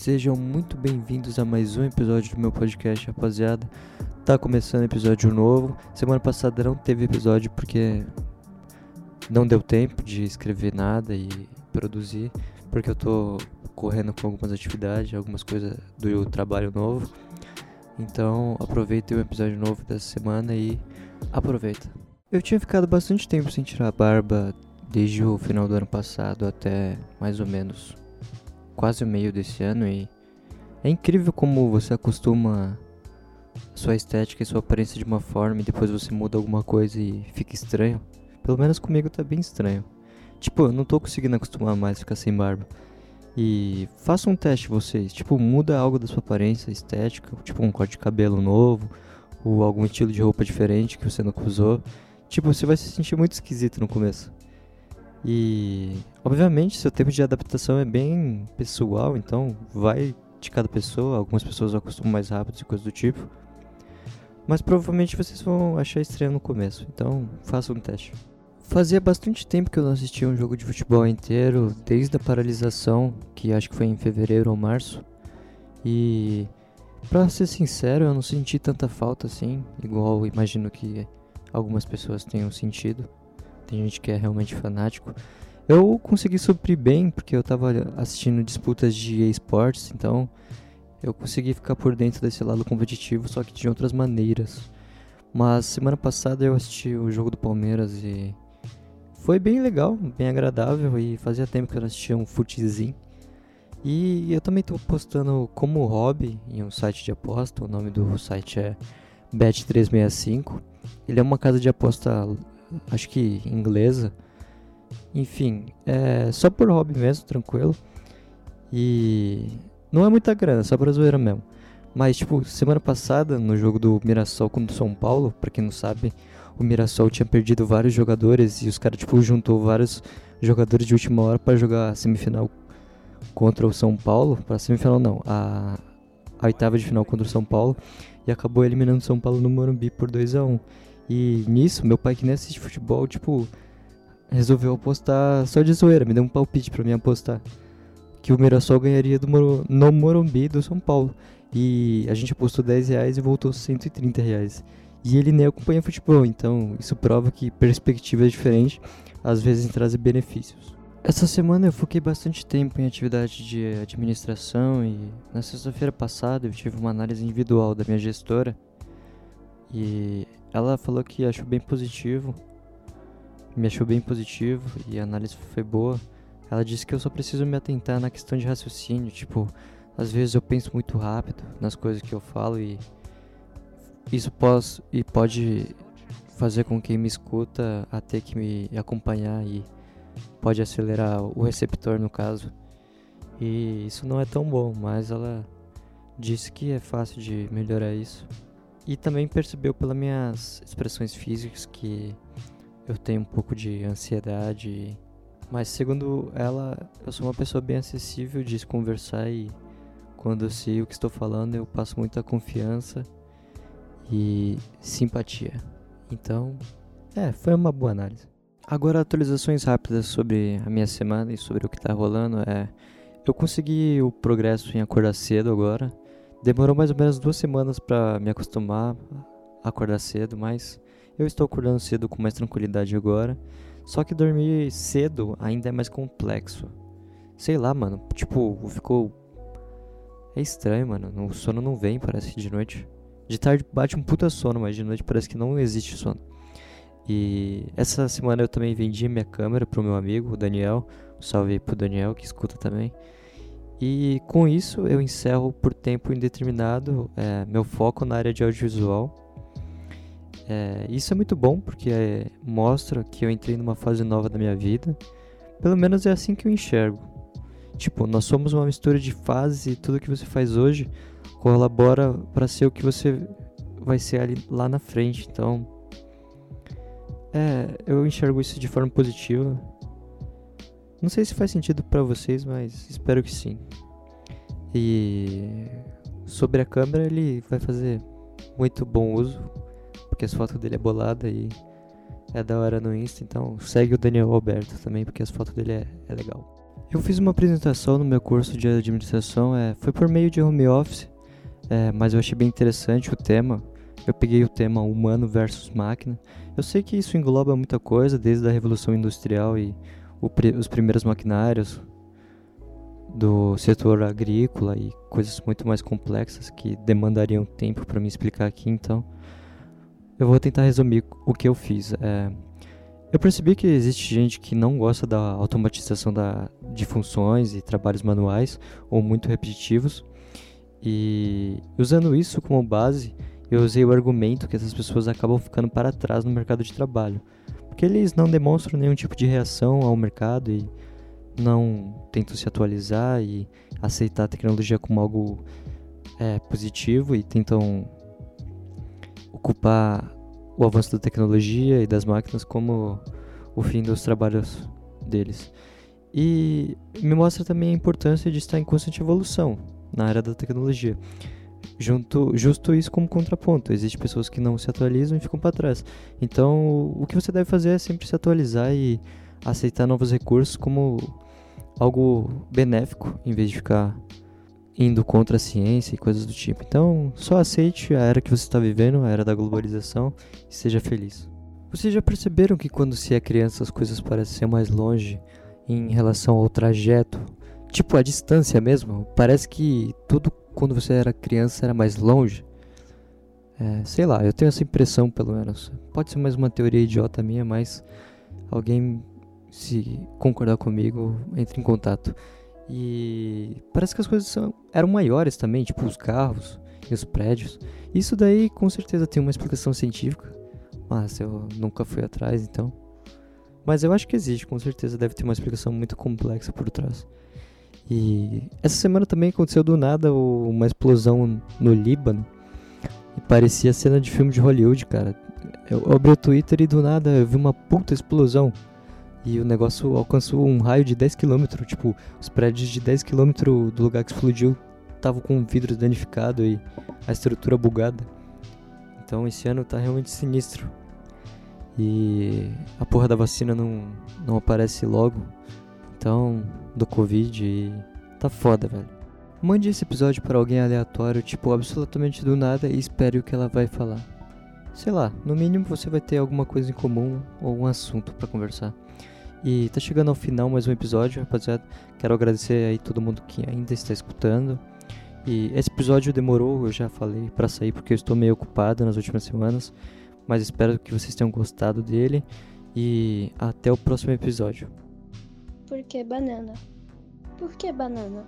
Sejam muito bem-vindos a mais um episódio do meu podcast, rapaziada. Tá começando episódio novo. Semana passada não teve episódio porque não deu tempo de escrever nada e produzir, porque eu tô correndo com algumas atividades, algumas coisas do trabalho novo. Então, aproveite o episódio novo dessa semana e aproveita. Eu tinha ficado bastante tempo sem tirar a barba desde o final do ano passado até mais ou menos quase o meio desse ano e é incrível como você acostuma sua estética e sua aparência de uma forma e depois você muda alguma coisa e fica estranho. Pelo menos comigo tá bem estranho. Tipo, eu não tô conseguindo acostumar mais ficar sem barba. E faça um teste vocês, tipo, muda algo da sua aparência estética, tipo um corte de cabelo novo, ou algum estilo de roupa diferente que você nunca usou. Tipo, você vai se sentir muito esquisito no começo. E, obviamente, seu tempo de adaptação é bem pessoal, então vai de cada pessoa. Algumas pessoas acostumam mais rápido e coisas do tipo. Mas provavelmente vocês vão achar estranho no começo, então façam um teste. Fazia bastante tempo que eu não assistia um jogo de futebol inteiro, desde a paralisação, que acho que foi em fevereiro ou março. E, pra ser sincero, eu não senti tanta falta assim, igual imagino que algumas pessoas tenham sentido tem gente que é realmente fanático. Eu consegui suprir bem, porque eu estava assistindo disputas de esportes, então eu consegui ficar por dentro desse lado competitivo, só que de outras maneiras. Mas semana passada eu assisti o jogo do Palmeiras e foi bem legal, bem agradável e fazia tempo que eu não assistia um futezinho. E eu também estou postando como hobby em um site de aposta, o nome do site é Bet365. Ele é uma casa de aposta acho que inglesa. Enfim, é só por hobby mesmo, tranquilo. E não é muita grana, só pra zoeira mesmo. Mas, tipo, semana passada, no jogo do Mirassol contra o São Paulo, pra quem não sabe, o Mirassol tinha perdido vários jogadores e os caras, tipo, juntou vários jogadores de última hora para jogar a semifinal contra o São Paulo. Pra semifinal, não, a, a oitava de final contra o São Paulo. E acabou eliminando o São Paulo no Morumbi por 2 a 1 e nisso, meu pai que nem assiste futebol, tipo, resolveu apostar só de zoeira, me deu um palpite pra mim apostar. Que o Mirassol ganharia do no Morumbi do São Paulo. E a gente apostou 10 reais e voltou 130 reais. E ele nem acompanha futebol, então isso prova que perspectiva é diferente, às vezes traz benefícios. Essa semana eu foquei bastante tempo em atividade de administração e na sexta-feira passada eu tive uma análise individual da minha gestora e ela falou que achou bem positivo, me achou bem positivo e a análise foi boa. Ela disse que eu só preciso me atentar na questão de raciocínio, tipo, às vezes eu penso muito rápido nas coisas que eu falo e isso pode, e pode fazer com quem me escuta a ter que me acompanhar e pode acelerar o receptor no caso. E isso não é tão bom, mas ela disse que é fácil de melhorar isso. E também percebeu pelas minhas expressões físicas que eu tenho um pouco de ansiedade. Mas segundo ela, eu sou uma pessoa bem acessível de se conversar e quando eu sei o que estou falando, eu passo muita confiança e simpatia. Então, é, foi uma boa análise. Agora, atualizações rápidas sobre a minha semana e sobre o que está rolando. É, eu consegui o progresso em acordar cedo agora. Demorou mais ou menos duas semanas para me acostumar a acordar cedo, mas eu estou acordando cedo com mais tranquilidade agora. Só que dormir cedo ainda é mais complexo. Sei lá, mano. Tipo, ficou. É estranho, mano. O sono não vem, parece, de noite. De tarde bate um puta sono, mas de noite parece que não existe sono. E essa semana eu também vendi minha câmera pro meu amigo, o Daniel. Um salve aí pro Daniel que escuta também. E com isso eu encerro por tempo indeterminado é, meu foco na área de audiovisual. É, isso é muito bom porque é, mostra que eu entrei numa fase nova da minha vida. Pelo menos é assim que eu enxergo. Tipo, nós somos uma mistura de fases e tudo que você faz hoje colabora para ser o que você vai ser ali lá na frente. Então, é, eu enxergo isso de forma positiva. Não sei se faz sentido para vocês, mas espero que sim. E sobre a câmera, ele vai fazer muito bom uso, porque as fotos dele é bolada e é da hora no Insta, então segue o Daniel Alberto também, porque as fotos dele é, é legal. Eu fiz uma apresentação no meu curso de administração, é, foi por meio de home office, é, mas eu achei bem interessante o tema. Eu peguei o tema humano versus máquina. Eu sei que isso engloba muita coisa, desde a revolução industrial e os primeiros maquinários do setor agrícola e coisas muito mais complexas que demandariam tempo para me explicar aqui. Então, eu vou tentar resumir o que eu fiz. É, eu percebi que existe gente que não gosta da automatização da, de funções e trabalhos manuais ou muito repetitivos. E usando isso como base, eu usei o argumento que essas pessoas acabam ficando para trás no mercado de trabalho, porque eles não demonstram nenhum tipo de reação ao mercado e não tentam se atualizar e aceitar a tecnologia como algo é, positivo e tentam ocupar o avanço da tecnologia e das máquinas como o fim dos trabalhos deles. E me mostra também a importância de estar em constante evolução na área da tecnologia. Junto, justo isso como contraponto. Existem pessoas que não se atualizam e ficam para trás. Então, o que você deve fazer é sempre se atualizar e aceitar novos recursos como algo benéfico, em vez de ficar indo contra a ciência e coisas do tipo. Então, só aceite a era que você está vivendo, a era da globalização, e seja feliz. Vocês já perceberam que quando se é criança as coisas parecem ser mais longe em relação ao trajeto? Tipo, a distância mesmo. Parece que tudo quando você era criança era mais longe. É, sei lá, eu tenho essa impressão pelo menos. Pode ser mais uma teoria idiota minha, mas alguém se concordar comigo, entre em contato. E parece que as coisas são, eram maiores também, tipo os carros e os prédios. Isso daí com certeza tem uma explicação científica, mas eu nunca fui atrás, então. Mas eu acho que existe, com certeza deve ter uma explicação muito complexa por trás. E essa semana também aconteceu do nada uma explosão no Líbano. E parecia cena de filme de Hollywood, cara. Eu abri o Twitter e do nada eu vi uma puta explosão. E o negócio alcançou um raio de 10 km. Tipo, os prédios de 10 km do lugar que explodiu estavam com vidro danificado e a estrutura bugada. Então esse ano tá realmente sinistro. E a porra da vacina não, não aparece logo. Então, do Covid e tá foda, velho. Mande esse episódio para alguém aleatório, tipo, absolutamente do nada e espere o que ela vai falar. Sei lá, no mínimo você vai ter alguma coisa em comum ou um assunto para conversar. E tá chegando ao final mais um episódio, rapaziada. Quero agradecer aí todo mundo que ainda está escutando. E esse episódio demorou, eu já falei, para sair porque eu estou meio ocupado nas últimas semanas. Mas espero que vocês tenham gostado dele. E até o próximo episódio. Por que banana? Por que banana?